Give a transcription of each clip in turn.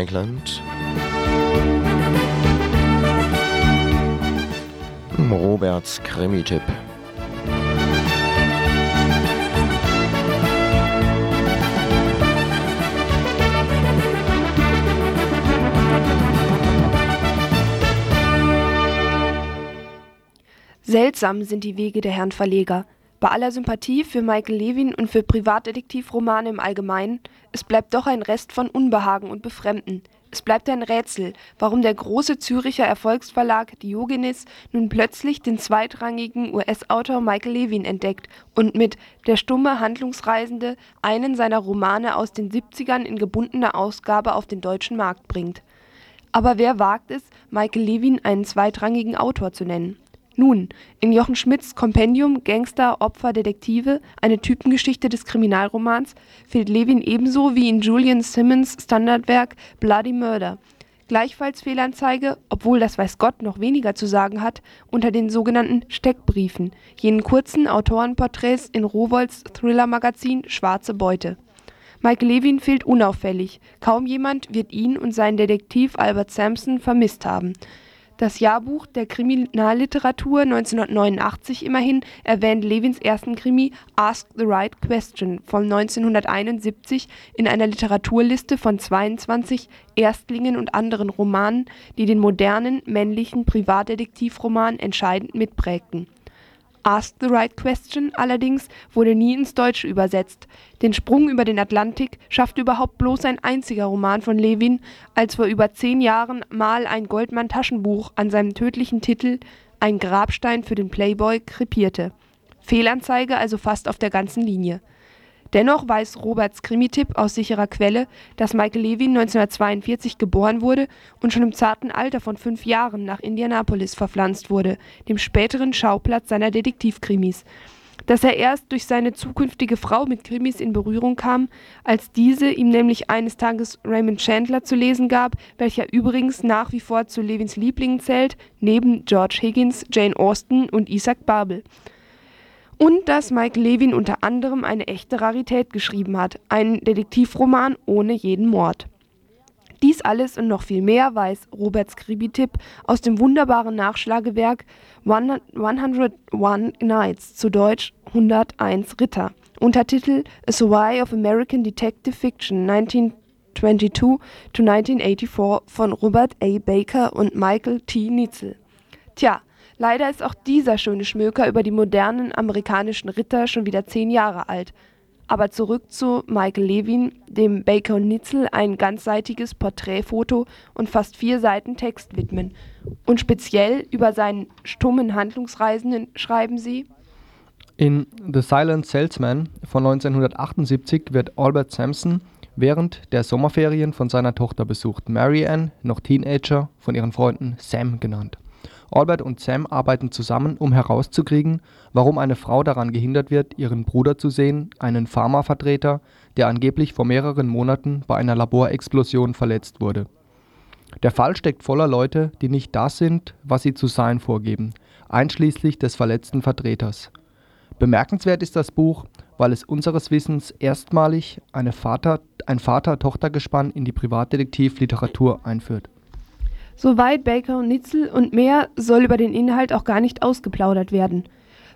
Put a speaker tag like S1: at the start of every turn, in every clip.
S1: Radio Dreieckland. Roberts Krimi-Tipp.
S2: Seltsam sind die Wege der Herrn Verleger. Bei aller Sympathie für Michael Levin und für Privatdetektivromane im Allgemeinen, es bleibt doch ein Rest von Unbehagen und Befremden. Es bleibt ein Rätsel, warum der große Züricher Erfolgsverlag Diogenes nun plötzlich den zweitrangigen US-Autor Michael Levin entdeckt und mit Der stumme Handlungsreisende einen seiner Romane aus den 70ern in gebundener Ausgabe auf den deutschen Markt bringt. Aber wer wagt es, Michael Levin einen zweitrangigen Autor zu nennen? Nun, in Jochen Schmidts Kompendium Gangster, Opfer, Detektive, eine Typengeschichte des Kriminalromans, fehlt Levin ebenso wie in Julian Simmons Standardwerk Bloody Murder. Gleichfalls Fehlanzeige, obwohl das weiß Gott noch weniger zu sagen hat, unter den sogenannten Steckbriefen, jenen kurzen Autorenporträts in Rowohls Thriller-Magazin Schwarze Beute. Mike Levin fehlt unauffällig, kaum jemand wird ihn und seinen Detektiv Albert Sampson vermisst haben. Das Jahrbuch der Kriminalliteratur 1989 immerhin erwähnt Levins ersten Krimi Ask the Right Question von 1971 in einer Literaturliste von 22 Erstlingen und anderen Romanen, die den modernen männlichen Privatdetektivroman entscheidend mitprägten Ask the Right Question allerdings wurde nie ins Deutsche übersetzt. Den Sprung über den Atlantik schaffte überhaupt bloß ein einziger Roman von Levin, als vor über zehn Jahren mal ein Goldmann-Taschenbuch an seinem tödlichen Titel Ein Grabstein für den Playboy krepierte. Fehlanzeige also fast auf der ganzen Linie Dennoch weiß Roberts Krimi-Tipp aus sicherer Quelle, dass Michael Levin 1942 geboren wurde und schon im zarten Alter von fünf Jahren nach Indianapolis verpflanzt wurde, dem späteren Schauplatz seiner Detektivkrimis. Dass er erst durch seine zukünftige Frau mit Krimis in Berührung kam, als diese ihm nämlich eines Tages Raymond Chandler zu lesen gab, welcher übrigens nach wie vor zu Levins Lieblingen zählt, neben George Higgins, Jane Austen und Isaac Babel und dass Mike Levin unter anderem eine echte Rarität geschrieben hat, einen Detektivroman ohne jeden Mord. Dies alles und noch viel mehr weiß Robert Skribitipp aus dem wunderbaren Nachschlagewerk 101 Nights, zu Deutsch 101 Ritter, Untertitel A Survey of American Detective Fiction 1922 to 1984 von Robert A. Baker und Michael T. Nitzel. Tja, Leider ist auch dieser schöne Schmöker über die modernen amerikanischen Ritter schon wieder zehn Jahre alt. Aber zurück zu Michael Levin, dem Baker und Nitzel ein ganzseitiges Porträtfoto und fast vier Seiten Text widmen. Und speziell über seinen stummen Handlungsreisenden schreiben sie
S3: In The Silent Salesman von 1978 wird Albert Sampson während der Sommerferien von seiner Tochter besucht, Mary Ann, noch Teenager, von ihren Freunden Sam genannt. Albert und Sam arbeiten zusammen, um herauszukriegen, warum eine Frau daran gehindert wird, ihren Bruder zu sehen, einen Pharmavertreter, der angeblich vor mehreren Monaten bei einer Laborexplosion verletzt wurde. Der Fall steckt voller Leute, die nicht das sind, was sie zu sein vorgeben, einschließlich des verletzten Vertreters. Bemerkenswert ist das Buch, weil es unseres Wissens erstmalig Vater, ein Vater-Tochter-Gespann in die Privatdetektivliteratur einführt
S2: Soweit Baker und Nitzel und mehr soll über den Inhalt auch gar nicht ausgeplaudert werden.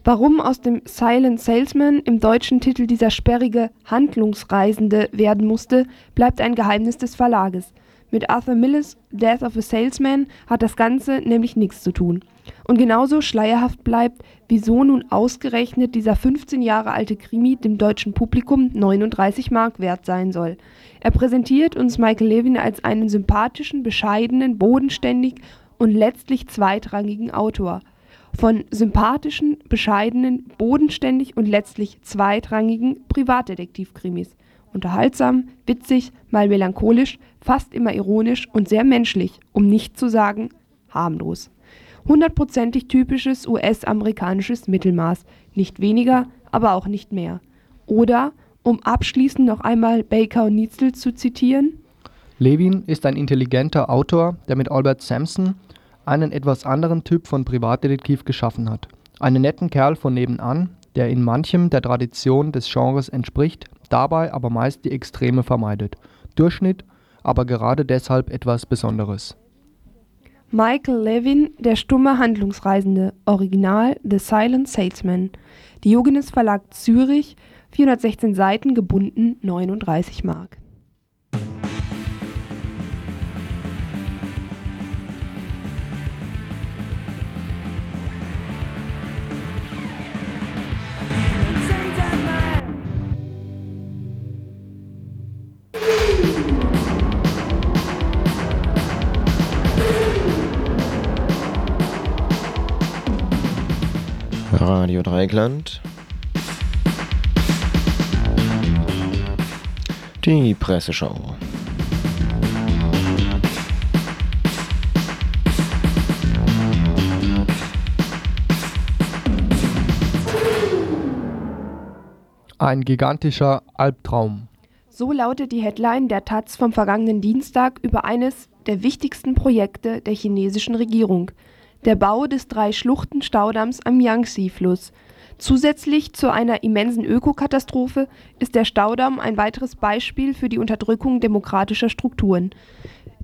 S2: Warum aus dem Silent Salesman im deutschen Titel dieser sperrige Handlungsreisende werden musste, bleibt ein Geheimnis des Verlages. Mit Arthur Milles Death of a Salesman hat das Ganze nämlich nichts zu tun. Und genauso schleierhaft bleibt, wieso nun ausgerechnet dieser 15 Jahre alte Krimi dem deutschen Publikum 39 Mark wert sein soll. Er präsentiert uns Michael Levin als einen sympathischen, bescheidenen, bodenständig und letztlich zweitrangigen Autor. Von sympathischen, bescheidenen, bodenständig und letztlich zweitrangigen Privatdetektivkrimis. Unterhaltsam, witzig, mal melancholisch, fast immer ironisch und sehr menschlich, um nicht zu sagen harmlos hundertprozentig typisches US-amerikanisches Mittelmaß, nicht weniger, aber auch nicht mehr. Oder, um abschließend noch einmal Baker und Nietzel zu zitieren:
S3: Levin ist ein intelligenter Autor, der mit Albert Sampson einen etwas anderen Typ von Privatdetektiv geschaffen hat. Einen netten Kerl von nebenan, der in manchem der Tradition des Genres entspricht, dabei aber meist die Extreme vermeidet. Durchschnitt, aber gerade deshalb etwas Besonderes.
S2: Michael Levin, der stumme Handlungsreisende, Original The Silent Salesman. Diogenes Verlag Zürich, 416 Seiten, gebunden 39 Mark.
S1: Radio Dreieckland. Die Presseschau.
S3: Ein gigantischer Albtraum.
S2: So lautet die Headline der Taz vom vergangenen Dienstag über eines der wichtigsten Projekte der chinesischen Regierung, der Bau des Drei-Schluchten-Staudamms am Yangtze-Fluss. Zusätzlich zu einer immensen Ökokatastrophe ist der Staudamm ein weiteres Beispiel für die Unterdrückung demokratischer Strukturen.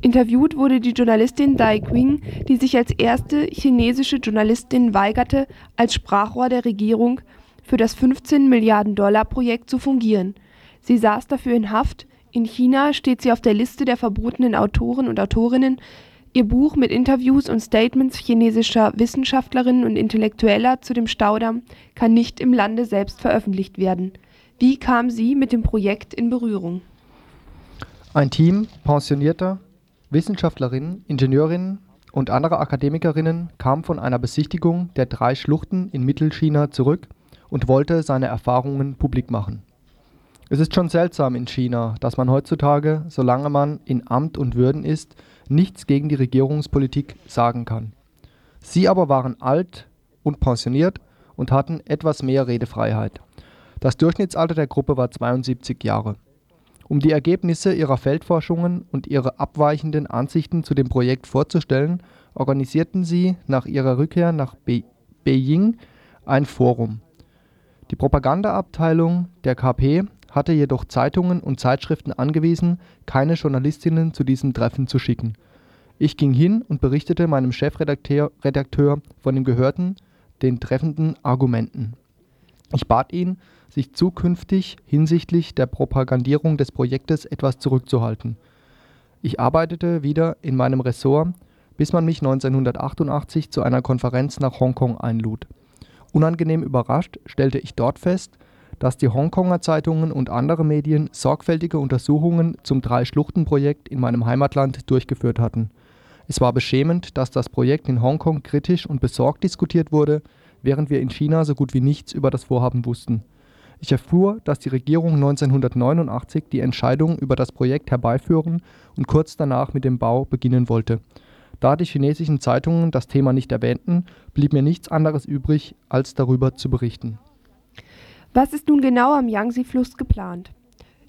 S2: Interviewt wurde die Journalistin Dai Qing, die sich als erste chinesische Journalistin weigerte, als Sprachrohr der Regierung für das 15 Milliarden Dollar Projekt zu fungieren. Sie saß dafür in Haft. In China steht sie auf der Liste der verbotenen Autoren und Autorinnen. Ihr Buch mit Interviews und Statements chinesischer Wissenschaftlerinnen und Intellektueller zu dem Staudamm kann nicht im Lande selbst veröffentlicht werden. Wie kam sie mit dem Projekt in Berührung?
S3: Ein Team pensionierter Wissenschaftlerinnen, Ingenieurinnen und anderer Akademikerinnen kam von einer Besichtigung der drei Schluchten in Mittelchina zurück und wollte seine Erfahrungen publik machen. Es ist schon seltsam in China, dass man heutzutage, solange man in Amt und Würden ist, nichts gegen die Regierungspolitik sagen kann. Sie aber waren alt und pensioniert und hatten etwas mehr Redefreiheit. Das Durchschnittsalter der Gruppe war 72 Jahre. Um die Ergebnisse ihrer Feldforschungen und ihre abweichenden Ansichten zu dem Projekt vorzustellen, organisierten sie nach ihrer Rückkehr nach Be Beijing ein Forum. Die Propagandaabteilung der KP hatte jedoch Zeitungen und Zeitschriften angewiesen, keine Journalistinnen zu diesem Treffen zu schicken. Ich ging hin und berichtete meinem Chefredakteur Redakteur von dem Gehörten, den treffenden Argumenten. Ich bat ihn, sich zukünftig hinsichtlich der Propagandierung des Projektes etwas zurückzuhalten. Ich arbeitete wieder in meinem Ressort, bis man mich 1988 zu einer Konferenz nach Hongkong einlud. Unangenehm überrascht stellte ich dort fest, dass die Hongkonger Zeitungen und andere Medien sorgfältige Untersuchungen zum Drei-Schluchten-Projekt in meinem Heimatland durchgeführt hatten. Es war beschämend, dass das Projekt in Hongkong kritisch und besorgt diskutiert wurde, während wir in China so gut wie nichts über das Vorhaben wussten. Ich erfuhr, dass die Regierung 1989 die Entscheidung über das Projekt herbeiführen und kurz danach mit dem Bau beginnen wollte. Da die chinesischen Zeitungen das Thema nicht erwähnten, blieb mir nichts anderes übrig, als darüber zu berichten.
S2: Was ist nun genau am Yangtze-Fluss geplant?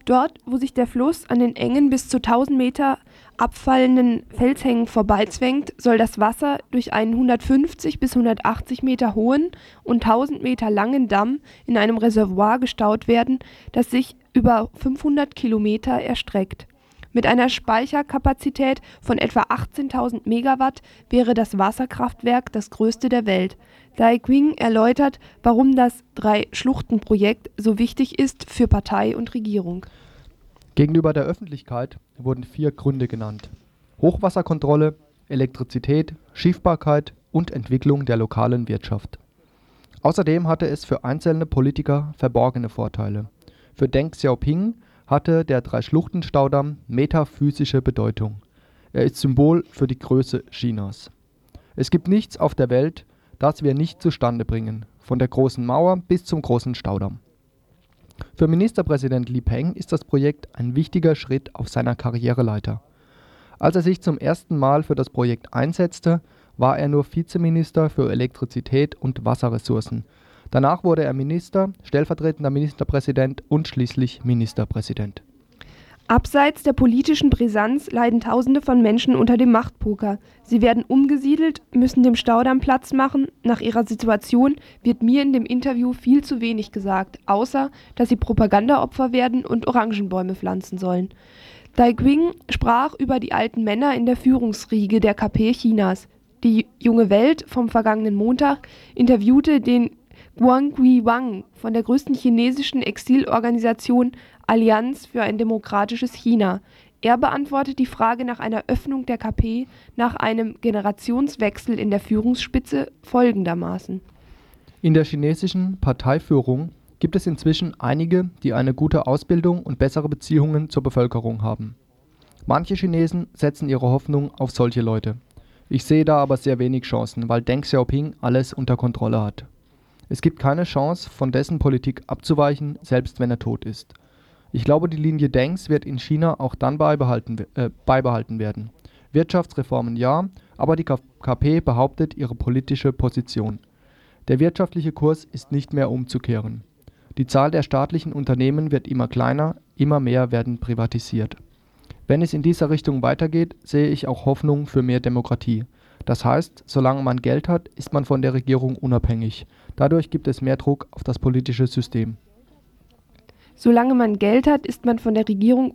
S2: Dort, wo sich der Fluss an den engen bis zu 1000 Meter abfallenden Felshängen vorbeizwängt, soll das Wasser durch einen 150 bis 180 Meter hohen und 1000 Meter langen Damm in einem Reservoir gestaut werden, das sich über 500 Kilometer erstreckt. Mit einer Speicherkapazität von etwa 18.000 Megawatt wäre das Wasserkraftwerk das größte der Welt. Dai Qing erläutert, warum das Drei-Schluchten-Projekt so wichtig ist für Partei und Regierung.
S3: Gegenüber der Öffentlichkeit wurden vier Gründe genannt. Hochwasserkontrolle, Elektrizität, Schiffbarkeit und Entwicklung der lokalen Wirtschaft. Außerdem hatte es für einzelne Politiker verborgene Vorteile. Für Deng Xiaoping hatte der Drei-Schluchten-Staudamm metaphysische Bedeutung. Er ist Symbol für die Größe Chinas. Es gibt nichts auf der Welt, das wir nicht zustande bringen, von der Großen Mauer bis zum Großen Staudamm. Für Ministerpräsident Li Peng ist das Projekt ein wichtiger Schritt auf seiner Karriereleiter. Als er sich zum ersten Mal für das Projekt einsetzte, war er nur Vizeminister für Elektrizität und Wasserressourcen Danach wurde er Minister, stellvertretender Ministerpräsident und schließlich Ministerpräsident.
S2: Abseits der politischen Brisanz leiden Tausende von Menschen unter dem Machtpoker. Sie werden umgesiedelt, müssen dem Staudamm Platz machen. Nach ihrer Situation wird mir in dem Interview viel zu wenig gesagt, außer dass sie Propagandaopfer werden und Orangenbäume pflanzen sollen. Dai Qing sprach über die alten Männer in der Führungsriege der KP Chinas. Die junge Welt vom vergangenen Montag interviewte den Guanghui Wang von der größten chinesischen Exilorganisation Allianz für ein demokratisches China. Er beantwortet die Frage nach einer Öffnung der KP nach einem Generationswechsel in der Führungsspitze folgendermaßen.
S3: In der chinesischen Parteiführung gibt es inzwischen einige, die eine gute Ausbildung und bessere Beziehungen zur Bevölkerung haben. Manche Chinesen setzen ihre Hoffnung auf solche Leute. Ich sehe da aber sehr wenig Chancen, weil Deng Xiaoping alles unter Kontrolle hat. Es gibt keine Chance, von dessen Politik abzuweichen, selbst wenn er tot ist. Ich glaube, die Linie Dengs wird in China auch dann beibehalten, äh, beibehalten werden. Wirtschaftsreformen ja, aber die KP behauptet ihre politische Position. Der wirtschaftliche Kurs ist nicht mehr umzukehren. Die Zahl der staatlichen Unternehmen wird immer kleiner, immer mehr werden privatisiert. Wenn es in dieser Richtung weitergeht, sehe ich auch Hoffnung für mehr Demokratie. Das heißt, solange man Geld hat, ist man von der Regierung unabhängig. Dadurch gibt es mehr Druck auf das politische System.
S2: Solange man Geld hat, ist man von der Regierung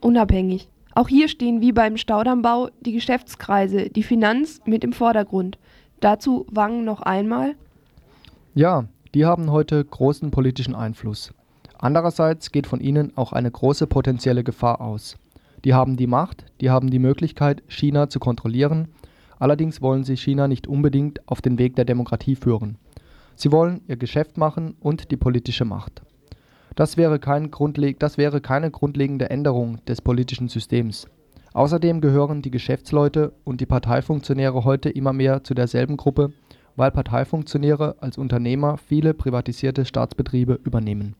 S2: unabhängig. Auch hier stehen wie beim Staudammbau die Geschäftskreise, die Finanz mit im Vordergrund. Dazu Wang noch einmal.
S3: Ja, die haben heute großen politischen Einfluss. Andererseits geht von ihnen auch eine große potenzielle Gefahr aus. Die haben die Macht, die haben die Möglichkeit, China zu kontrollieren, allerdings wollen sie China nicht unbedingt auf den Weg der Demokratie führen. Sie wollen ihr Geschäft machen und die politische Macht. Das wäre, kein das wäre keine grundlegende Änderung des politischen Systems. Außerdem gehören die Geschäftsleute und die Parteifunktionäre heute immer mehr zu derselben Gruppe, weil Parteifunktionäre als Unternehmer viele privatisierte Staatsbetriebe übernehmen.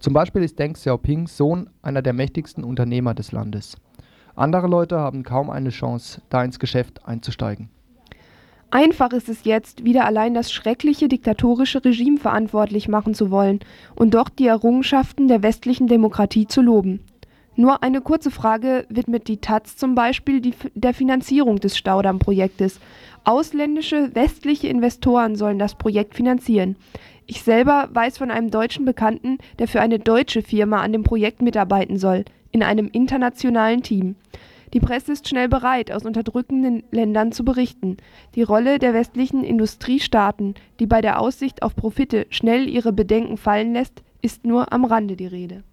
S3: Zum Beispiel ist Deng Xiaopings Sohn einer der mächtigsten Unternehmer des Landes. Andere Leute haben kaum eine Chance, da ins Geschäft einzusteigen.
S2: Einfach ist es jetzt, wieder allein das schreckliche diktatorische Regime verantwortlich machen zu wollen und doch die Errungenschaften der westlichen Demokratie zu loben. Nur eine kurze Frage widmet die taz zum Beispiel die, der Finanzierung des Staudamm-Projektes. Ausländische westliche Investoren sollen das Projekt finanzieren. Ich selber weiß von einem deutschen Bekannten, der für eine deutsche Firma an dem Projekt mitarbeiten soll, in einem internationalen Team. Die Presse ist schnell bereit, aus unterdrückenden Ländern zu berichten. Die Rolle der westlichen Industriestaaten, die bei der Aussicht auf Profite schnell ihre Bedenken fallen lässt, ist nur am Rande die Rede.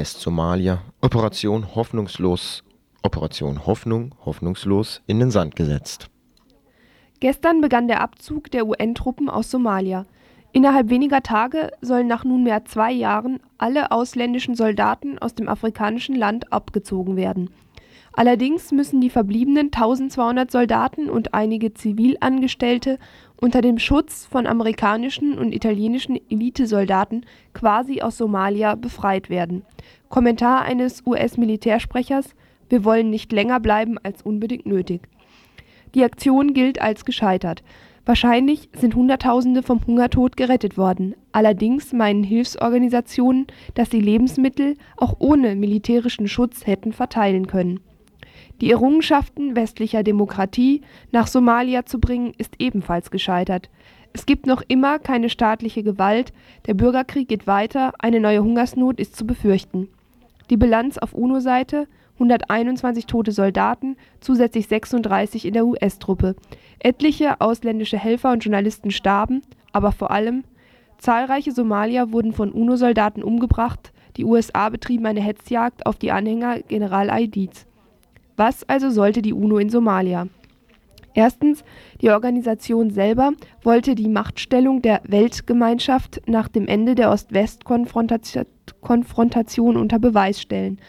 S1: Verlässt Somalia. Operation hoffnungslos. Operation Hoffnung hoffnungslos in den Sand gesetzt.
S2: Gestern begann der Abzug der UN-Truppen aus Somalia. Innerhalb weniger Tage sollen nach nunmehr zwei Jahren alle ausländischen Soldaten aus dem afrikanischen Land abgezogen werden. Allerdings müssen die verbliebenen 1200 Soldaten und einige Zivilangestellte unter dem Schutz von amerikanischen und italienischen Elitesoldaten quasi aus Somalia befreit werden. Kommentar eines US-Militärsprechers: Wir wollen nicht länger bleiben als unbedingt nötig. Die Aktion gilt als gescheitert. Wahrscheinlich sind Hunderttausende vom Hungertod gerettet worden. Allerdings meinen Hilfsorganisationen, dass sie Lebensmittel auch ohne militärischen Schutz hätten verteilen können die Errungenschaften westlicher Demokratie nach Somalia zu bringen, ist ebenfalls gescheitert. Es gibt noch immer keine staatliche Gewalt, der Bürgerkrieg geht weiter, eine neue Hungersnot ist zu befürchten. Die Bilanz auf UNO-Seite 121 tote Soldaten, zusätzlich 36 in der US-Truppe. Etliche ausländische Helfer und Journalisten starben, aber vor allem zahlreiche Somalier wurden von UNO-Soldaten umgebracht, die USA betrieben eine Hetzjagd auf die Anhänger General Aidids. Was also sollte die UNO in Somalia? Erstens, die Organisation selber wollte die Machtstellung der Weltgemeinschaft nach dem Ende der Ost-West-Konfrontation unter Beweis stellen,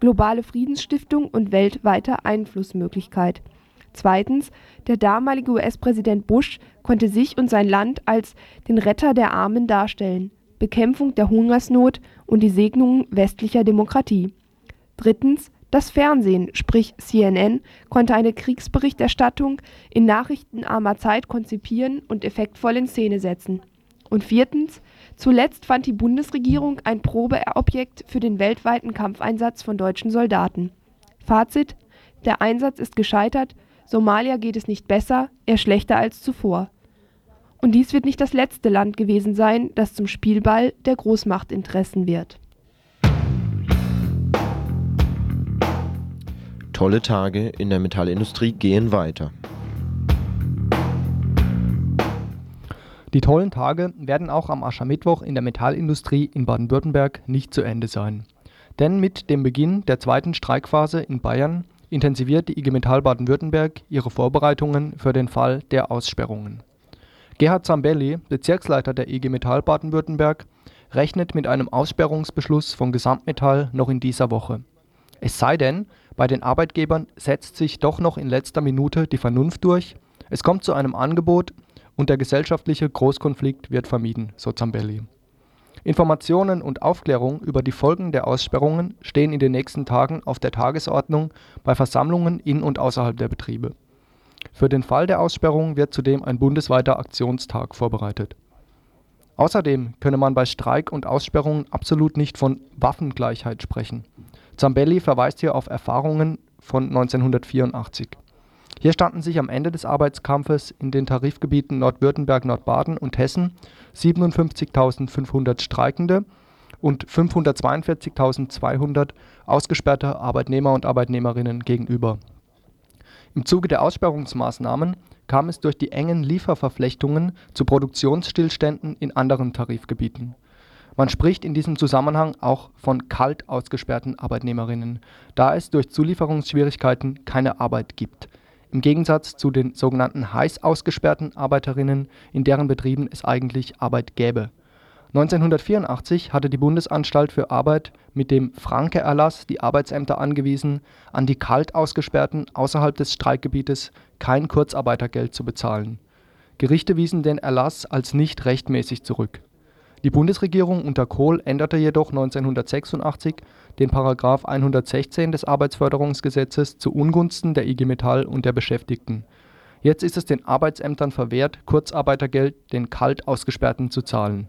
S2: globale Friedensstiftung und weltweite Einflussmöglichkeit. Zweitens, der damalige US-Präsident Bush konnte sich und sein Land als den Retter der Armen darstellen, Bekämpfung der Hungersnot und die Segnungen westlicher Demokratie. Drittens, das Fernsehen, sprich CNN, konnte eine Kriegsberichterstattung in nachrichtenarmer Zeit konzipieren und effektvoll in Szene setzen. Und viertens, zuletzt fand die Bundesregierung ein Probeobjekt für den weltweiten Kampfeinsatz von deutschen Soldaten. Fazit: Der Einsatz ist gescheitert, Somalia geht es nicht besser, eher schlechter als zuvor. Und dies wird nicht das letzte Land gewesen sein, das zum Spielball der Großmachtinteressen wird
S1: Tolle Tage in der Metallindustrie gehen weiter.
S3: Die tollen Tage werden auch am Aschermittwoch in der Metallindustrie in Baden-Württemberg nicht zu Ende sein. Denn mit dem Beginn der zweiten Streikphase in Bayern intensiviert die IG Metall Baden-Württemberg ihre Vorbereitungen für den Fall der Aussperrungen. Gerhard Zambelli, Bezirksleiter der IG Metall Baden-Württemberg, rechnet mit einem Aussperrungsbeschluss von Gesamtmetall noch in dieser Woche. Es sei denn, bei den Arbeitgebern setzt sich doch noch in letzter Minute die Vernunft durch, es kommt zu einem Angebot und der gesellschaftliche Großkonflikt wird vermieden, so Zambelli. Informationen und Aufklärung über die Folgen der Aussperrungen stehen in den nächsten Tagen auf der Tagesordnung bei Versammlungen in und außerhalb der Betriebe. Für den Fall der Aussperrung wird zudem ein bundesweiter Aktionstag vorbereitet. Außerdem könne man bei Streik und Aussperrungen absolut nicht von Waffengleichheit sprechen. Zambelli verweist hier auf Erfahrungen von 1984. Hier standen sich am Ende des Arbeitskampfes in den Tarifgebieten Nordwürttemberg, Nordbaden und Hessen 57.500 Streikende und 542.200 ausgesperrte Arbeitnehmer und Arbeitnehmerinnen gegenüber. Im Zuge der Aussperrungsmaßnahmen kam es durch die engen Lieferverflechtungen zu Produktionsstillständen in anderen Tarifgebieten man spricht in diesem Zusammenhang auch von kalt ausgesperrten Arbeitnehmerinnen, da es durch Zulieferungsschwierigkeiten keine Arbeit gibt. Im Gegensatz zu den sogenannten heiß ausgesperrten Arbeiterinnen, in deren Betrieben es eigentlich Arbeit gäbe. 1984 hatte die Bundesanstalt für Arbeit mit dem Franke-Erlass die Arbeitsämter angewiesen, an die kalt Ausgesperrten außerhalb des Streikgebietes kein Kurzarbeitergeld zu bezahlen. Gerichte wiesen den Erlass als nicht rechtmäßig zurück die Bundesregierung unter Kohl änderte jedoch 1986 den § 116 des Arbeitsförderungsgesetzes zu Ungunsten der IG Metall und der Beschäftigten. Jetzt ist es den Arbeitsämtern verwehrt, Kurzarbeitergeld den kalt Ausgesperrten zu zahlen.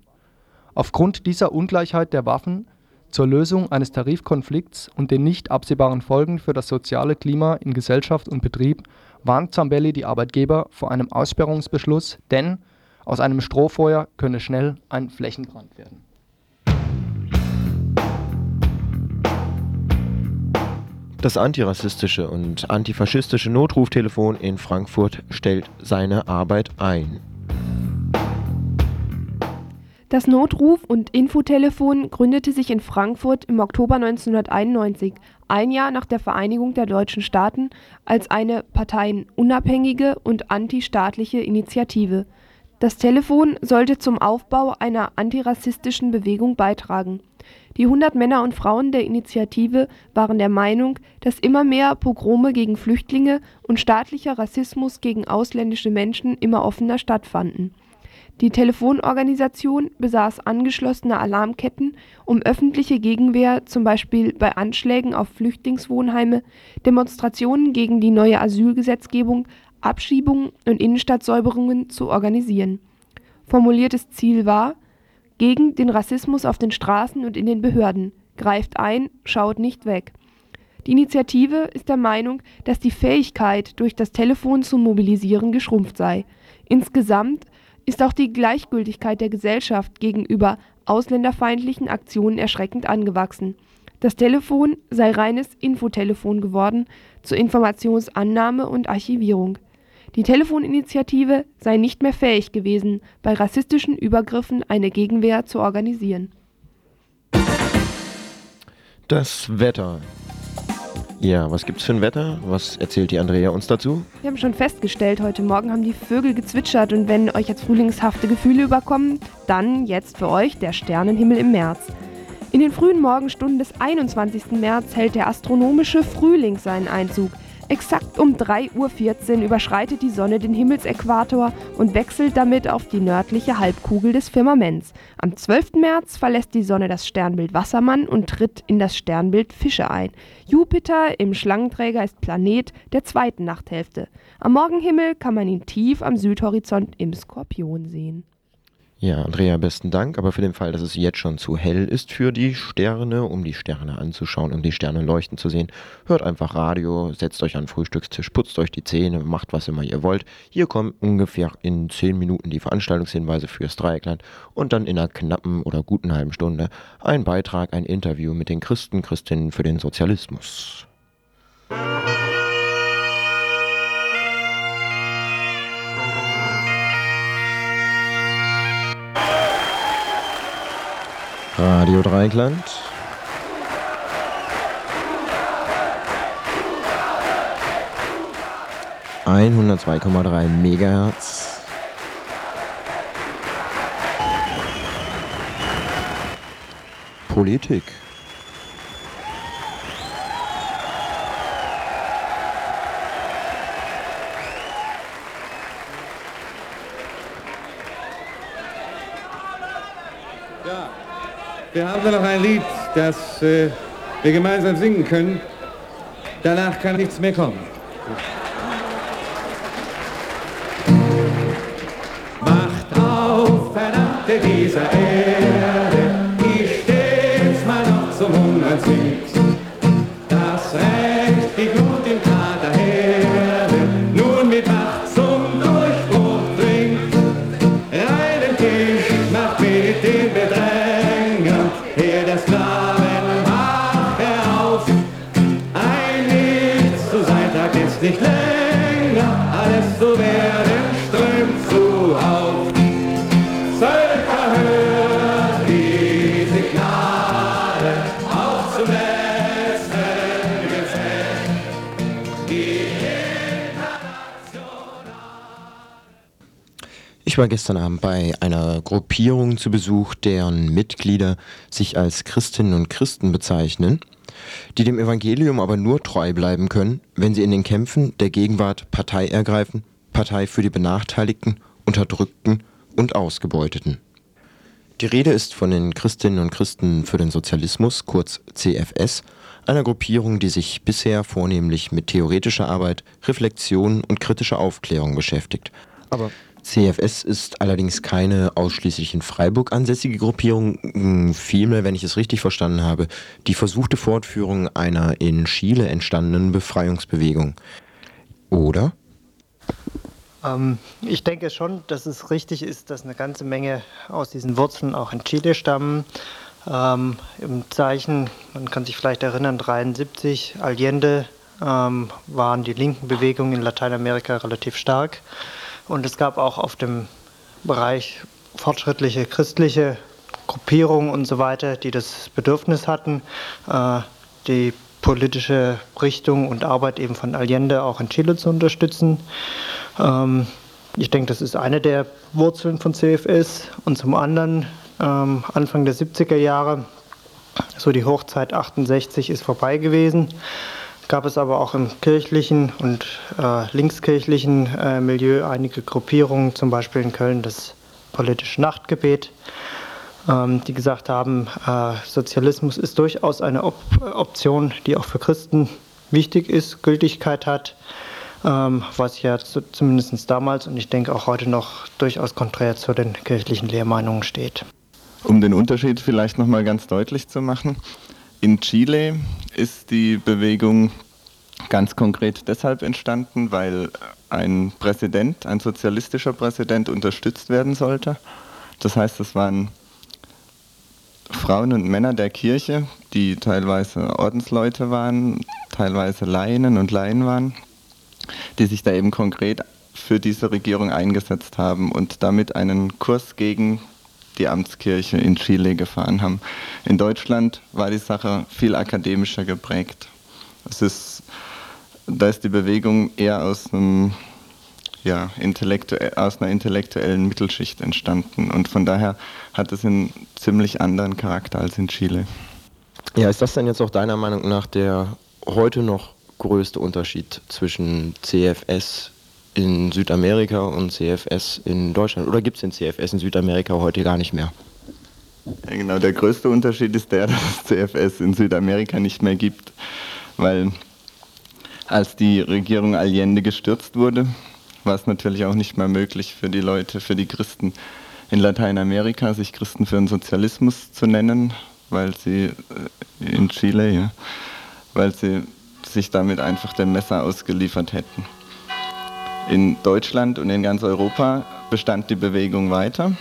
S3: Aufgrund dieser Ungleichheit der Waffen zur Lösung eines Tarifkonflikts und den nicht absehbaren Folgen für das soziale Klima in Gesellschaft und Betrieb warnt Zambelli die Arbeitgeber vor einem Aussperrungsbeschluss, denn aus einem Strohfeuer könne schnell ein Flächenbrand werden.
S1: Das antirassistische und antifaschistische Notruftelefon in Frankfurt stellt seine Arbeit ein.
S2: Das Notruf- und Infotelefon gründete sich in Frankfurt im Oktober 1991, ein Jahr nach der Vereinigung der deutschen Staaten, als eine parteienunabhängige und antistaatliche Initiative das Telefon sollte zum Aufbau einer antirassistischen Bewegung beitragen. Die 100 Männer und Frauen der Initiative waren der Meinung, dass immer mehr Pogrome gegen Flüchtlinge und staatlicher Rassismus gegen ausländische Menschen immer offener stattfanden. Die Telefonorganisation besaß angeschlossene Alarmketten, um öffentliche Gegenwehr zum Beispiel bei Anschlägen auf Flüchtlingswohnheime, Demonstrationen gegen die neue Asylgesetzgebung Abschiebungen und Innenstadtsäuberungen zu organisieren. Formuliertes Ziel war: „ Gegen den Rassismus auf den Straßen und in den Behörden. Greift ein, schaut nicht weg. “Die Initiative ist der Meinung, dass die Fähigkeit, durch das Telefon zu mobilisieren, geschrumpft sei. Insgesamt ist auch die Gleichgültigkeit der Gesellschaft gegenüber ausländerfeindlichen Aktionen erschreckend angewachsen. Das Telefon sei reines Infotelefon geworden zur Informationsannahme und Archivierung Die Telefoninitiative sei nicht mehr fähig gewesen, bei rassistischen Übergriffen eine Gegenwehr zu organisieren.
S1: Das Wetter. Ja, was gibt's für ein Wetter? Was erzählt die Andrea uns dazu?
S2: Wir haben schon festgestellt, heute Morgen haben die Vögel gezwitschert und wenn euch jetzt frühlingshafte Gefühle überkommen, dann jetzt für euch der Sternenhimmel im März. In den frühen Morgenstunden des 21. März hält der astronomische Frühling seinen Einzug. Exakt um 3.14 Uhr überschreitet die Sonne den Himmelsäquator und wechselt damit auf die nördliche Halbkugel des Firmaments. Am 12. März verlässt die Sonne das Sternbild Wassermann und tritt in das Sternbild Fische ein. Jupiter im Schlangenträger ist Planet der zweiten Nachthälfte. Am Morgenhimmel kann man ihn tief am Südhorizont im Skorpion sehen.
S1: Ja, Andrea, besten Dank. Aber für den Fall, dass es jetzt schon zu hell ist für die Sterne, um die Sterne anzuschauen und die Sterne leuchten zu sehen, hört einfach Radio, setzt euch an den Frühstückstisch, putzt euch die Zähne, macht was immer ihr wollt. Hier kommen ungefähr in 10 Minuten die Veranstaltungshinweise fürs Dreieckland und dann in einer knappen oder guten halben Stunde ein Beitrag, ein Interview mit den Christen, Christinnen für den Sozialismus. Radio Dreieckland. Einhundertzwei Komma drei Megahertz. Politik.
S4: Wir haben da noch ein Lied, das äh, wir gemeinsam singen können. Danach kann nichts mehr kommen. Macht auf, verdammte dieser Erde,
S1: Ich war gestern Abend bei einer Gruppierung zu Besuch, deren Mitglieder sich als Christinnen und Christen bezeichnen, die dem Evangelium aber nur treu bleiben können, wenn sie in den Kämpfen der Gegenwart Partei ergreifen, Partei für die Benachteiligten, Unterdrückten und Ausgebeuteten. Die Rede ist von den Christinnen und Christen für den Sozialismus, kurz CFS, einer Gruppierung, die sich bisher vornehmlich mit theoretischer Arbeit, Reflexion und kritischer Aufklärung beschäftigt. Aber CFS ist allerdings keine ausschließlich in Freiburg ansässige Gruppierung, mh, vielmehr, wenn ich es richtig verstanden habe, die versuchte Fortführung einer in Chile entstandenen Befreiungsbewegung. Oder?
S5: Ähm, ich denke schon, dass es richtig ist, dass eine ganze Menge aus diesen Wurzeln auch in Chile stammen. Ähm, Im Zeichen, man kann sich vielleicht erinnern, 73, Allende ähm, waren die linken Bewegungen in Lateinamerika relativ stark. Und es gab auch auf dem Bereich fortschrittliche christliche Gruppierungen und so weiter, die das Bedürfnis hatten, äh, die politische Richtung und Arbeit eben von Allende auch in Chile zu unterstützen. Ähm, ich denke, das ist eine der Wurzeln von CFS. Und zum anderen, ähm, Anfang der 70er Jahre, so die Hochzeit 68 ist vorbei gewesen, gab es aber auch im kirchlichen und äh, linkskirchlichen äh, Milieu einige Gruppierungen, zum Beispiel in Köln das politische Nachtgebet, ähm, die gesagt haben, äh, Sozialismus ist durchaus eine Op Option, die auch für Christen wichtig ist, Gültigkeit hat, ähm, was ja zu, zumindest damals und ich denke auch heute noch durchaus konträr zu den kirchlichen Lehrmeinungen steht.
S6: Um den Unterschied vielleicht nochmal ganz deutlich zu machen, in Chile ist die Bewegung ganz konkret deshalb entstanden, weil ein Präsident, ein sozialistischer Präsident unterstützt werden sollte. Das heißt, es waren Frauen und Männer der Kirche, die teilweise Ordensleute waren, teilweise Laien und Laien waren, die sich da eben konkret für diese Regierung eingesetzt haben und damit einen Kurs gegen die Amtskirche in Chile gefahren haben. In Deutschland war die Sache viel akademischer geprägt. Es ist, da ist die Bewegung eher aus, einem, ja, aus einer intellektuellen Mittelschicht entstanden und von daher hat es einen ziemlich anderen Charakter als in Chile.
S1: Ja, ist das denn jetzt auch deiner Meinung nach der heute noch größte Unterschied zwischen CFS in Südamerika und CFS in Deutschland? Oder gibt es den CFS in Südamerika heute gar nicht mehr?
S6: Ja, genau, der größte Unterschied ist der, dass es CFS in Südamerika nicht mehr gibt, weil als die Regierung Allende gestürzt wurde, war es natürlich auch nicht mehr möglich für die Leute, für die Christen in Lateinamerika, sich Christen für den Sozialismus zu nennen, weil sie äh, in Chile, ja, weil sie sich damit einfach dem Messer ausgeliefert hätten. In Deutschland und in ganz Europa bestand die Bewegung weiter,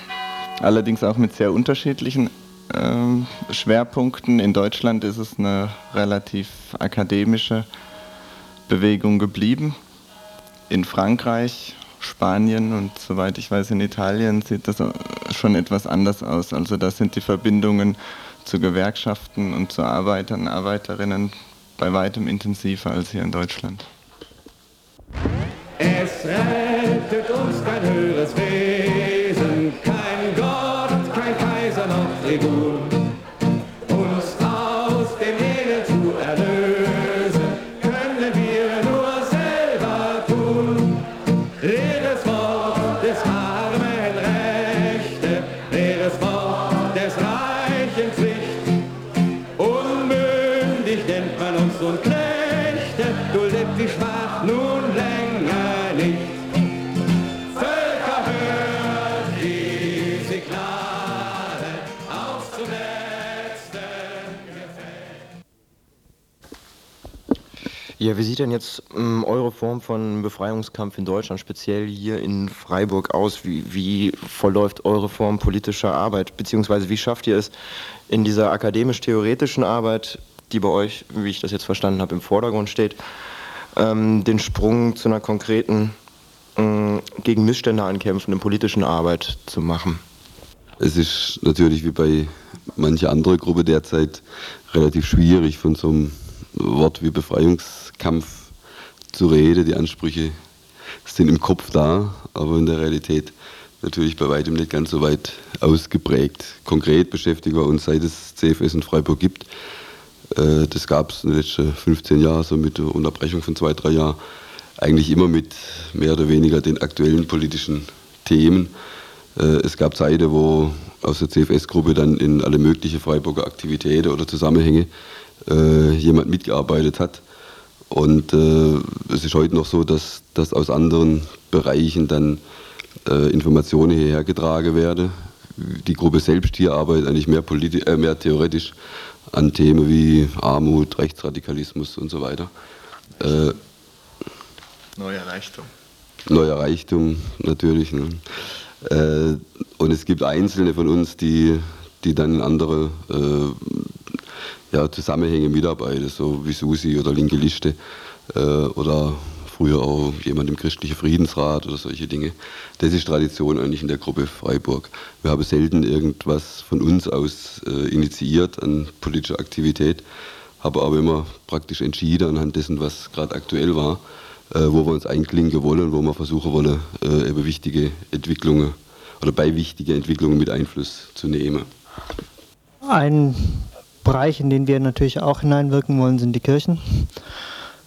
S6: allerdings auch mit sehr unterschiedlichen äh, Schwerpunkten. In Deutschland ist es eine relativ akademische Bewegung geblieben. In Frankreich, Spanien und soweit ich weiß in Italien sieht das schon etwas anders aus. Also da sind die Verbindungen zu Gewerkschaften und zu Arbeitern Arbeiterinnen bei weitem intensiver als hier in Deutschland.
S1: Wie sieht denn jetzt ähm, eure Form von Befreiungskampf in Deutschland, speziell hier in Freiburg, aus? Wie, wie verläuft eure Form politischer Arbeit? Beziehungsweise wie schafft ihr es in dieser akademisch-theoretischen Arbeit, die bei euch, wie ich das jetzt verstanden habe, im Vordergrund steht, ähm, den Sprung zu einer konkreten, ähm, gegen Missstände ankämpfenden politischen Arbeit zu machen?
S7: Es ist natürlich wie bei mancher anderer Gruppe derzeit relativ schwierig, von so einem Wort wie Befreiungskampf zu reden. Die Ansprüche sind im Kopf da, aber in der Realität natürlich bei weitem nicht ganz so weit ausgeprägt. Konkret beschäftigen wir uns, seit es CFS in Freiburg gibt. Äh, Das gab es in den letzten 15 Jahren, so mit der Unterbrechung von zwei, drei Jahren, eigentlich immer mit mehr oder weniger den aktuellen politischen Themen. Äh, Es gab Zeiten, wo aus der CFS-Gruppe dann in alle möglichen Freiburger Aktivitäten oder Zusammenhänge äh, jemand mitgearbeitet hat. Und äh, es ist heute noch so, dass, dass aus anderen Bereichen dann äh, Informationen hierher getragen werden. Die Gruppe selbst hier arbeitet eigentlich mehr, äh, mehr theoretisch an Themen wie Armut, Rechtsradikalismus und so weiter. Äh,
S6: Neuer Reichtum.
S7: neuer Reichtum natürlich. Ne? Äh, und es gibt Einzelne von uns, die, die dann in andere äh, ja, Zusammenhänge mitarbeiten, so wie Susi oder Linke Liste äh, oder früher auch jemand im christlichen Friedensrat oder solche Dinge. Das ist Tradition eigentlich in der Gruppe Freiburg. Wir haben selten irgendwas von uns aus äh, initiiert an politischer Aktivität, haben aber immer praktisch entschieden anhand dessen, was gerade aktuell war, äh, wo wir uns einklinken wollen, wo wir versuchen wollen, äh, eben wichtige Entwicklungen oder bei wichtigen Entwicklungen mit Einfluss zu nehmen.
S5: Ein Bereich, in den wir natürlich auch hineinwirken wollen, sind die Kirchen.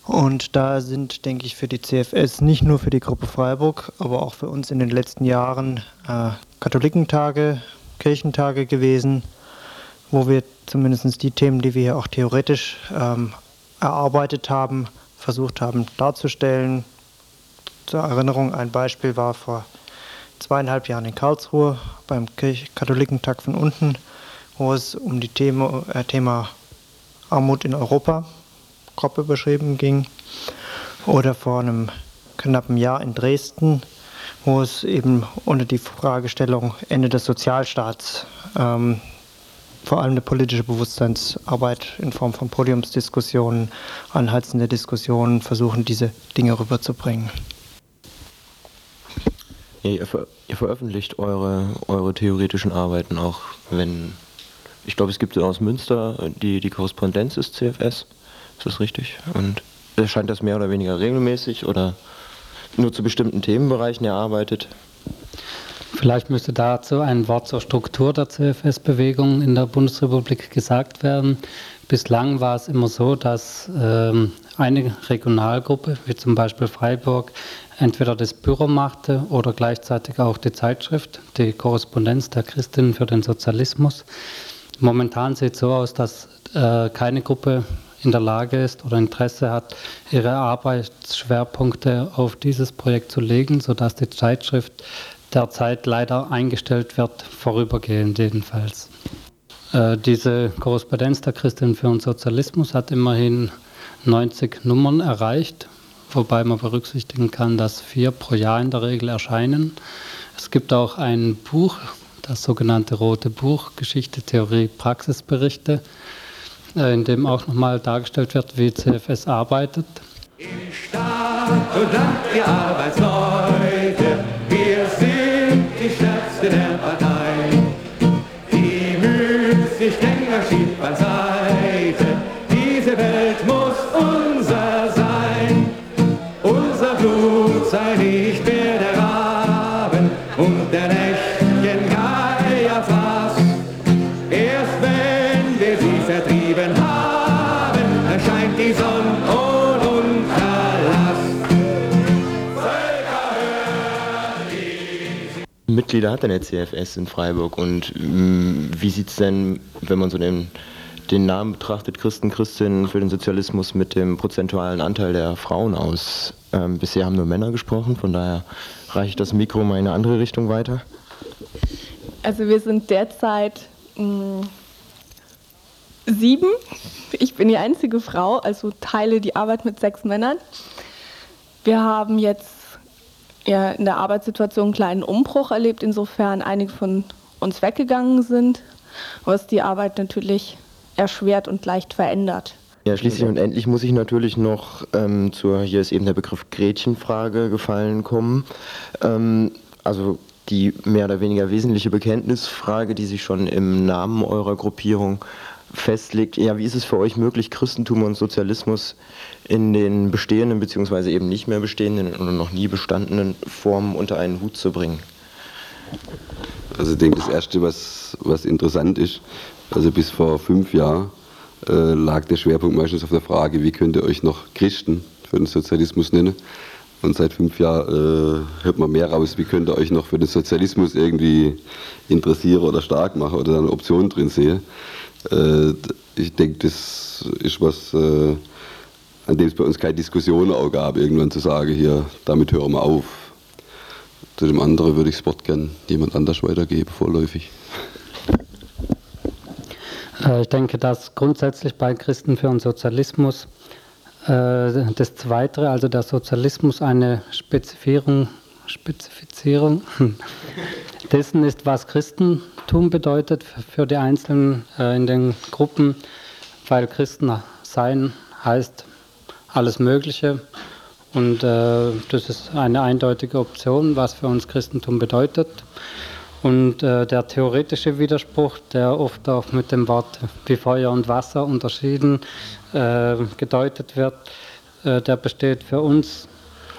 S5: Und da sind, denke ich, für die CFS, nicht nur für die Gruppe Freiburg, aber auch für uns in den letzten Jahren äh, Katholikentage, Kirchentage gewesen, wo wir zumindest die Themen, die wir hier auch theoretisch ähm, erarbeitet haben, versucht haben darzustellen. Zur Erinnerung, ein Beispiel war vor zweieinhalb Jahren in Karlsruhe beim Kirch Katholikentag von unten, wo es um die Thema, äh, Thema Armut in Europa grob beschrieben ging. Oder vor einem knappen Jahr in Dresden, wo es eben unter die Fragestellung Ende des Sozialstaats ähm, vor allem eine politische Bewusstseinsarbeit in Form von Podiumsdiskussionen, anheizende Diskussionen versuchen, diese Dinge rüberzubringen.
S1: Ihr, ihr, veröffentlicht eure, eure theoretischen Arbeiten auch, wenn. Ich glaube, es gibt aus Münster die, die Korrespondenz ist CFS. Ist das richtig? Und erscheint das mehr oder weniger regelmäßig oder nur zu bestimmten Themenbereichen erarbeitet?
S8: Vielleicht müsste dazu ein Wort zur Struktur der CFS-Bewegung in der Bundesrepublik gesagt werden. Bislang war es immer so, dass ähm, eine Regionalgruppe, wie zum Beispiel Freiburg, entweder das Büro machte oder gleichzeitig auch die Zeitschrift, die Korrespondenz der Christinnen für den Sozialismus. Momentan sieht es so aus, dass äh, keine Gruppe in der Lage ist oder Interesse hat, ihre Arbeitsschwerpunkte auf dieses Projekt zu legen, sodass die Zeitschrift derzeit leider eingestellt wird, vorübergehend jedenfalls. Äh, diese Korrespondenz der Christin für den Sozialismus hat immerhin 90 Nummern erreicht, wobei man berücksichtigen kann, dass vier pro Jahr in der Regel erscheinen. Es gibt auch ein Buch, das sogenannte Rote Buch, Geschichte, Theorie, Praxisberichte, äh, in dem auch nochmal dargestellt wird, wie CFS arbeitet. In Stadt und Land, die Arbeitsleute,
S1: Mitglieder hat denn der CFS in Freiburg und mh, wie sieht es denn, wenn man so den, den Namen betrachtet, Christen, Christinnen für den Sozialismus mit dem prozentualen Anteil der Frauen aus? Ähm, bisher haben nur Männer gesprochen, von daher reiche ich das Mikro mal in eine andere Richtung weiter.
S9: Also wir sind derzeit mh, sieben. Ich bin die einzige Frau, also teile die Arbeit mit sechs Männern. Wir haben jetzt ja, in der Arbeitssituation einen kleinen Umbruch erlebt, insofern einige von uns weggegangen sind, was die Arbeit natürlich erschwert und leicht verändert.
S1: Ja, schließlich und endlich muss ich natürlich noch ähm, zur, hier ist eben der Begriff Gretchenfrage gefallen kommen. Ähm, also die mehr oder weniger wesentliche Bekenntnisfrage, die sich schon im Namen eurer Gruppierung festlegt. Ja, wie ist es für euch möglich, Christentum und Sozialismus in den bestehenden bzw. eben nicht mehr bestehenden oder noch nie bestandenen Formen unter einen Hut zu bringen?
S7: Also ich denke, das Erste, was, was interessant ist, also bis vor fünf Jahren äh, lag der Schwerpunkt meistens auf der Frage, wie könnt ihr euch noch Christen für den Sozialismus nennen? Und seit fünf Jahren äh, hört man mehr raus, wie könnt ihr euch noch für den Sozialismus irgendwie interessieren oder stark machen oder da eine Option drin sehen. Äh, ich denke, das ist was, äh, an dem es bei uns keine Diskussion auch gab, irgendwann zu sagen, hier, damit hören wir auf. Zu dem anderen würde ich das Wort gern jemand anders weitergeben, vorläufig.
S8: Äh, ich denke, dass grundsätzlich bei Christen für den Sozialismus äh, das Zweite, also der Sozialismus, eine Spezifierung, Spezifizierung dessen ist, was Christentum bedeutet für die Einzelnen äh, in den Gruppen, weil Christen sein heißt alles Mögliche und äh, das ist eine eindeutige Option, was für uns Christentum bedeutet. Und äh, der theoretische Widerspruch, der oft auch mit dem Wort wie Feuer und Wasser unterschieden äh, gedeutet wird, äh, der besteht für uns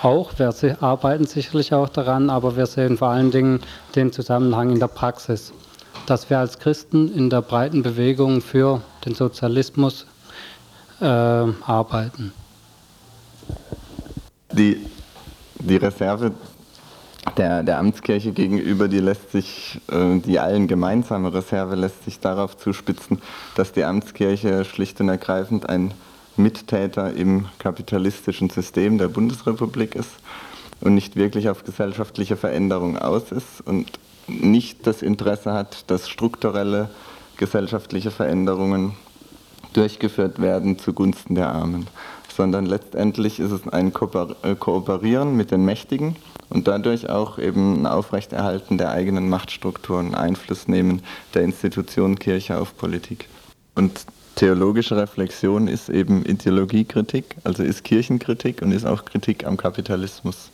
S8: auch. Wir arbeiten sicherlich auch daran, aber wir sehen vor allen Dingen den Zusammenhang in der Praxis, dass wir als Christen in der breiten Bewegung für den Sozialismus äh, arbeiten.
S6: Die, die Reserve der, der Amtskirche gegenüber, die lässt sich, äh, die allen gemeinsame Reserve lässt sich darauf zuspitzen, dass die Amtskirche schlicht und ergreifend ein Mittäter im kapitalistischen System der Bundesrepublik ist und nicht wirklich auf gesellschaftliche Veränderung aus ist und nicht das Interesse hat, dass strukturelle gesellschaftliche Veränderungen durchgeführt werden zugunsten der Armen, sondern letztendlich ist es ein äh, Kooperieren mit den Mächtigen und dadurch auch eben ein Aufrechterhalten der eigenen Machtstrukturen, Einfluss nehmen der Institution Kirche auf Politik. Und theologische Reflexion ist eben Ideologiekritik, also ist Kirchenkritik und ist auch Kritik am Kapitalismus.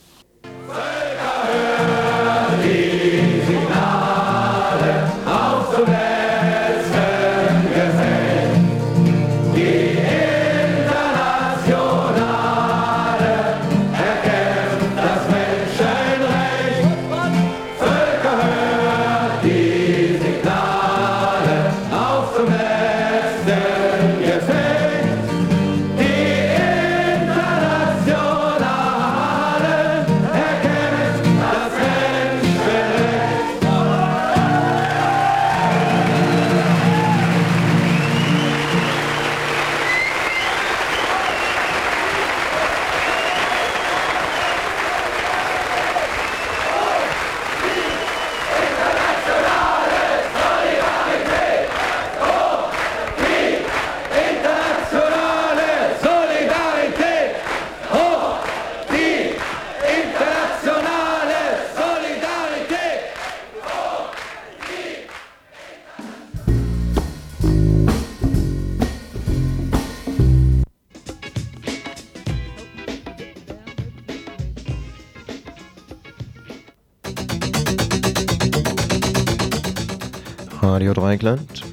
S1: Radio Dreikland.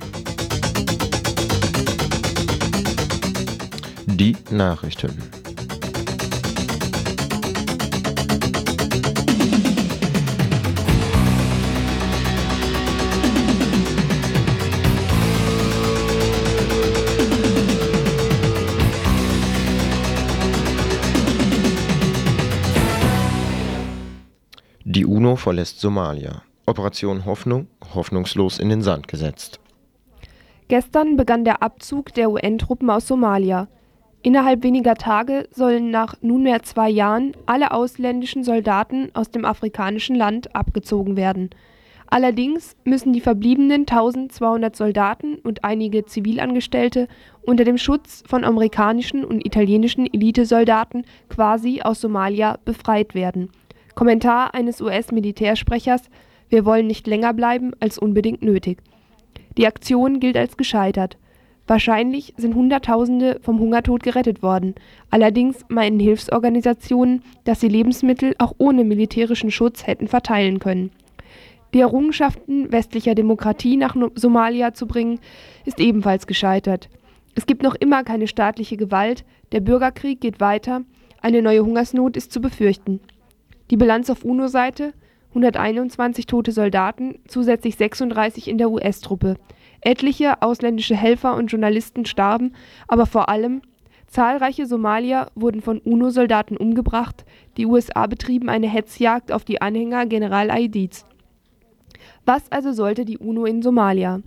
S1: Die Nachrichten. Die UNO verlässt Somalia. Operation Hoffnung hoffnungslos in den Sand gesetzt.
S2: Gestern begann der Abzug der UN-Truppen aus Somalia. Innerhalb weniger Tage sollen nach nunmehr zwei Jahren alle ausländischen Soldaten aus dem afrikanischen Land abgezogen werden. Allerdings müssen die verbliebenen 1200 Soldaten und einige Zivilangestellte unter dem Schutz von amerikanischen und italienischen Elitesoldaten quasi aus Somalia befreit werden. Kommentar eines US-Militärsprechers Wir wollen nicht länger bleiben als unbedingt nötig. Die Aktion gilt als gescheitert. Wahrscheinlich sind Hunderttausende vom Hungertod gerettet worden. Allerdings meinen Hilfsorganisationen, dass sie Lebensmittel auch ohne militärischen Schutz hätten verteilen können. Die Errungenschaften westlicher Demokratie nach Somalia zu bringen, ist ebenfalls gescheitert. Es gibt noch immer keine staatliche Gewalt, der Bürgerkrieg geht weiter, eine neue Hungersnot ist zu befürchten. Die Bilanz auf UNO-Seite 121 tote Soldaten, zusätzlich 36 in der US-Truppe. Etliche ausländische Helfer und Journalisten starben, aber vor allem zahlreiche Somalier wurden von UNO-Soldaten umgebracht, die USA betrieben eine Hetzjagd auf die Anhänger General Aidids. Was also sollte die UNO in Somalia?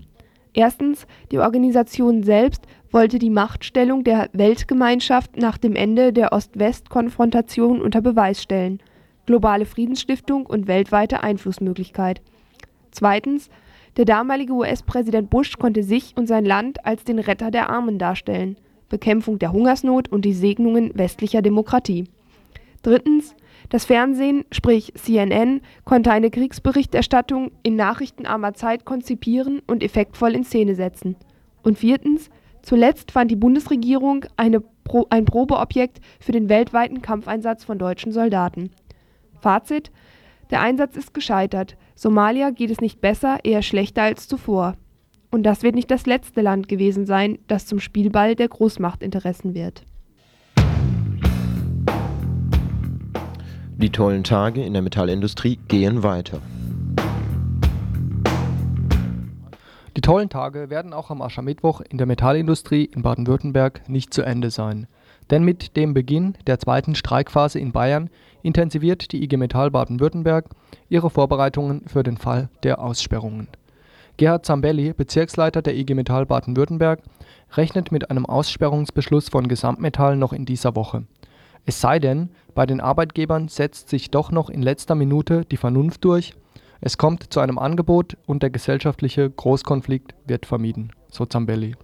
S2: Erstens, die Organisation selbst wollte die Machtstellung der Weltgemeinschaft nach dem Ende der Ost-West-Konfrontation unter Beweis stellen – globale Friedensstiftung und weltweite Einflussmöglichkeit. Zweitens, der damalige US-Präsident Bush konnte sich und sein Land als den Retter der Armen darstellen, Bekämpfung der Hungersnot und die Segnungen westlicher Demokratie. Drittens, das Fernsehen, sprich CNN, konnte eine Kriegsberichterstattung in nachrichtenarmer Zeit konzipieren und effektvoll in Szene setzen. Und viertens, zuletzt fand die Bundesregierung eine ein Probeobjekt für den weltweiten Kampfeinsatz von deutschen Soldaten. Fazit: Der Einsatz ist gescheitert. Somalia geht es nicht besser, eher schlechter als zuvor. Und das wird nicht das letzte Land gewesen sein, das zum Spielball der Großmachtinteressen wird.
S1: Die tollen Tage in der Metallindustrie gehen weiter.
S3: Die tollen Tage werden auch am Aschermittwoch in der Metallindustrie in Baden-Württemberg nicht zu Ende sein. Denn mit dem Beginn der zweiten Streikphase in Bayern intensiviert die IG Metall Baden-Württemberg ihre Vorbereitungen für den Fall der Aussperrungen. Gerhard Zambelli, Bezirksleiter der IG Metall Baden-Württemberg, rechnet mit einem Aussperrungsbeschluss von Gesamtmetall noch in dieser Woche. Es sei denn, bei den Arbeitgebern setzt sich doch noch in letzter Minute die Vernunft durch, es kommt zu einem Angebot und der gesellschaftliche Großkonflikt wird vermieden, so Zambelli.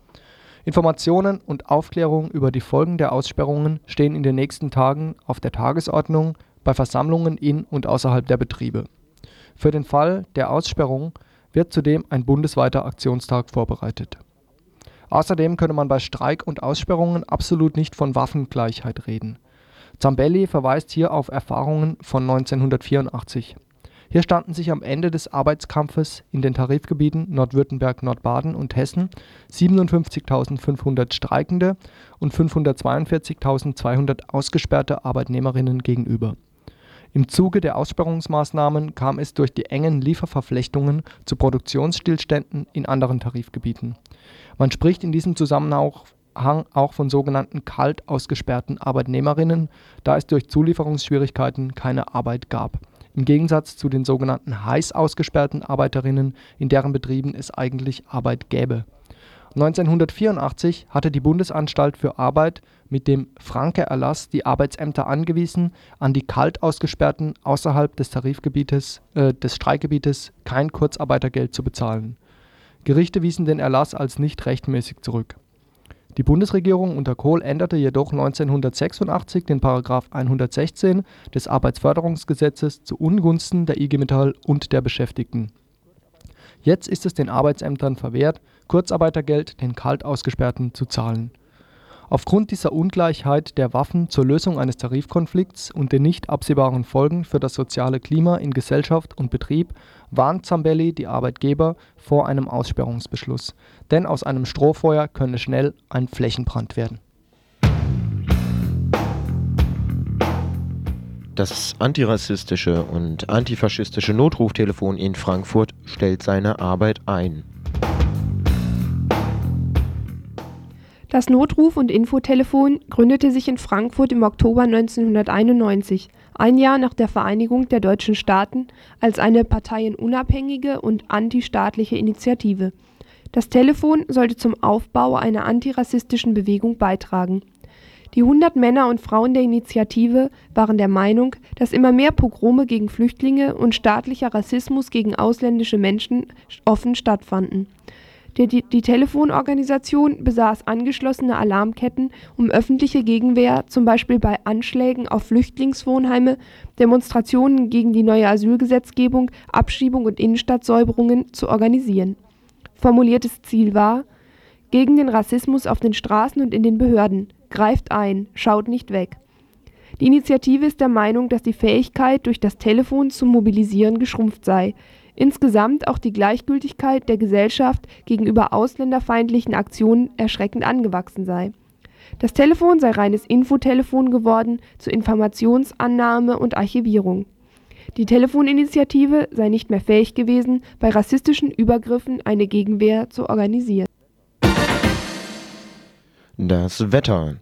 S3: Informationen und Aufklärung über die Folgen der Aussperrungen stehen in den nächsten Tagen auf der Tagesordnung bei Versammlungen in und außerhalb der Betriebe. Für den Fall der Aussperrung wird zudem ein bundesweiter Aktionstag vorbereitet. Außerdem könne man bei Streik und Aussperrungen absolut nicht von Waffengleichheit reden. Zambelli verweist hier auf Erfahrungen von 1984. Hier standen sich am Ende des Arbeitskampfes in den Tarifgebieten Nordwürttemberg, Nordbaden und Hessen 57.500 Streikende und 542.200 ausgesperrte Arbeitnehmerinnen gegenüber. Im Zuge der Aussperrungsmaßnahmen kam es durch die engen Lieferverflechtungen zu Produktionsstillständen in anderen Tarifgebieten. Man spricht in diesem Zusammenhang auch von sogenannten kalt ausgesperrten Arbeitnehmerinnen, da es durch Zulieferungsschwierigkeiten keine Arbeit gab im Gegensatz zu den sogenannten heiß ausgesperrten Arbeiterinnen, in deren Betrieben es eigentlich Arbeit gäbe. 1984 hatte die Bundesanstalt für Arbeit mit dem Franke-Erlass die Arbeitsämter angewiesen, an die kalt ausgesperrten außerhalb des Tarifgebietes äh, des Streikgebietes kein Kurzarbeitergeld zu bezahlen. Gerichte wiesen den Erlass als nicht rechtmäßig zurück die Bundesregierung unter Kohl änderte jedoch 1986 den § 116 des Arbeitsförderungsgesetzes zu Ungunsten der IG Metall und der Beschäftigten. Jetzt ist es den Arbeitsämtern verwehrt, Kurzarbeitergeld den kalt Ausgesperrten zu zahlen. Aufgrund dieser Ungleichheit der Waffen zur Lösung eines Tarifkonflikts und den nicht absehbaren Folgen für das soziale Klima in Gesellschaft und Betrieb warnt Zambelli die Arbeitgeber vor einem Aussperrungsbeschluss, denn aus einem Strohfeuer könne schnell ein Flächenbrand werden.
S1: Das antirassistische und antifaschistische Notruftelefon in Frankfurt stellt seine Arbeit ein.
S2: Das Notruf- und Infotelefon gründete sich in Frankfurt im Oktober 1991, ein Jahr nach der Vereinigung der deutschen Staaten, als eine parteienunabhängige und antistaatliche Initiative. Das Telefon sollte zum Aufbau einer antirassistischen Bewegung beitragen. Die 100 Männer und Frauen der Initiative waren der Meinung, dass immer mehr Pogrome gegen Flüchtlinge und staatlicher Rassismus gegen ausländische Menschen offen stattfanden die, die, die Telefonorganisation besaß angeschlossene Alarmketten, um öffentliche Gegenwehr, zum Beispiel bei Anschlägen auf Flüchtlingswohnheime, Demonstrationen gegen die neue Asylgesetzgebung, Abschiebung und Innenstadtsäuberungen, zu organisieren. Formuliertes Ziel war: Gegen den Rassismus auf den Straßen und in den Behörden. Greift ein, schaut nicht weg. Die Initiative ist der Meinung, dass die Fähigkeit, durch das Telefon zu mobilisieren, geschrumpft sei insgesamt auch die Gleichgültigkeit der Gesellschaft gegenüber ausländerfeindlichen Aktionen erschreckend angewachsen sei. Das Telefon sei reines Infotelefon geworden zur Informationsannahme und Archivierung. Die Telefoninitiative sei nicht mehr fähig gewesen, bei rassistischen Übergriffen eine Gegenwehr zu organisieren.
S1: Das Wetter.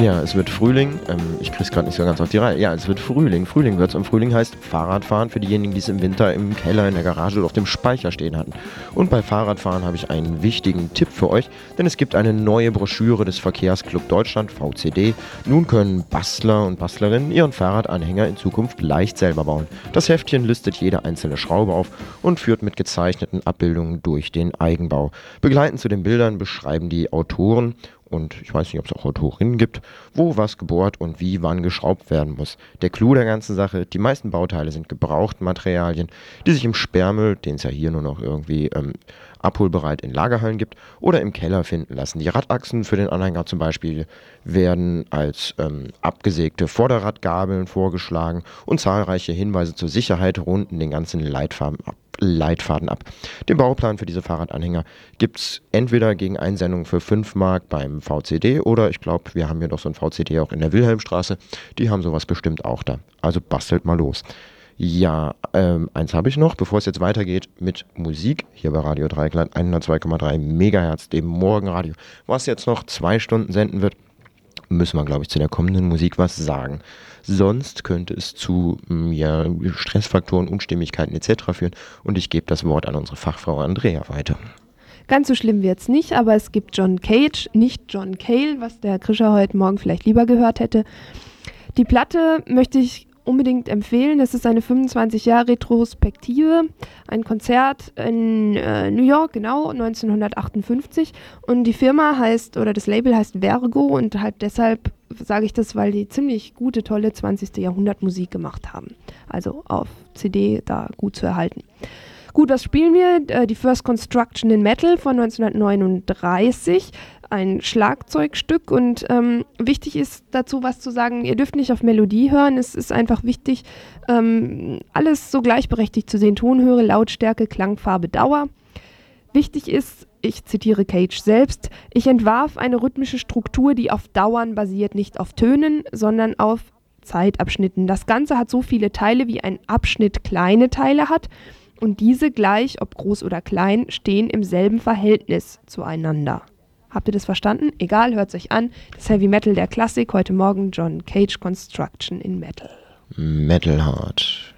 S1: Ja, es wird Frühling. Ähm, ich krieg's gerade nicht so ganz auf die Reihe. Ja, es wird Frühling. Frühling wird's und Frühling heißt Fahrradfahren für diejenigen, die es im Winter im Keller, in der Garage oder auf dem Speicher stehen hatten. Und bei Fahrradfahren habe ich einen wichtigen Tipp für euch, denn es gibt eine neue Broschüre des Verkehrsclub Deutschland, VCD. Nun können Bastler und Bastlerinnen ihren Fahrradanhänger in Zukunft leicht selber bauen. Das Heftchen listet jede einzelne Schraube auf und führt mit gezeichneten Abbildungen durch den Eigenbau. Begleitend zu den Bildern beschreiben die Autoren und ich weiß nicht, ob es auch Autorinnen gibt, wo was gebohrt und wie wann geschraubt werden muss. Der Clou der ganzen Sache, die meisten Bauteile sind Gebrauchtmaterialien, die sich im Sperrmüll, den es ja hier nur noch irgendwie ähm, abholbereit in Lagerhallen gibt, oder im Keller finden lassen. Die Radachsen für den Anhänger zum Beispiel werden als ähm, abgesägte Vorderradgabeln vorgeschlagen und zahlreiche Hinweise zur Sicherheit runden den ganzen Leitfaden ab. Leitfaden ab. Den Bauplan für diese Fahrradanhänger gibt es entweder gegen Einsendung für 5 Mark beim VCD oder ich glaube, wir haben hier doch so ein VCD auch in der Wilhelmstraße. Die haben sowas bestimmt auch da. Also bastelt mal los. Ja, ähm, eins habe ich noch, bevor es jetzt weitergeht mit Musik hier bei Radio Dreikland 102,3 Megahertz, dem Morgenradio, was jetzt noch zwei Stunden senden wird, müssen wir, glaube ich, zu der kommenden Musik was sagen. Sonst könnte es zu mm, ja, Stressfaktoren, Unstimmigkeiten etc. führen. Und ich gebe das Wort an unsere Fachfrau Andrea weiter.
S2: Ganz so schlimm wird es nicht, aber es gibt John Cage, nicht John Cale, was der Krischer heute Morgen vielleicht lieber gehört hätte. Die Platte möchte ich unbedingt empfehlen. Es ist eine 25 Jahre Retrospektive, ein Konzert in äh, New York, genau, 1958. Und die Firma heißt, oder das Label heißt Vergo und halt deshalb sage ich das, weil die ziemlich gute, tolle 20. Jahrhundert Musik gemacht haben. Also auf CD da gut zu erhalten. Gut, was spielen wir? Äh, die First Construction in Metal von 1939 ein Schlagzeugstück und ähm, wichtig ist dazu was zu sagen, ihr dürft nicht auf Melodie hören, es ist einfach wichtig, ähm, alles so gleichberechtigt zu sehen, Tonhöhe, Lautstärke, Klangfarbe, Dauer. Wichtig ist, ich zitiere Cage selbst, ich entwarf eine rhythmische Struktur, die auf Dauern basiert, nicht auf Tönen, sondern auf Zeitabschnitten. Das Ganze hat so viele Teile, wie ein Abschnitt kleine Teile hat und diese gleich, ob groß oder klein, stehen im selben Verhältnis zueinander. Habt ihr das verstanden? Egal, hört euch an. Das Heavy Metal der Klassik. Heute Morgen John Cage Construction in Metal.
S1: Metal Hard.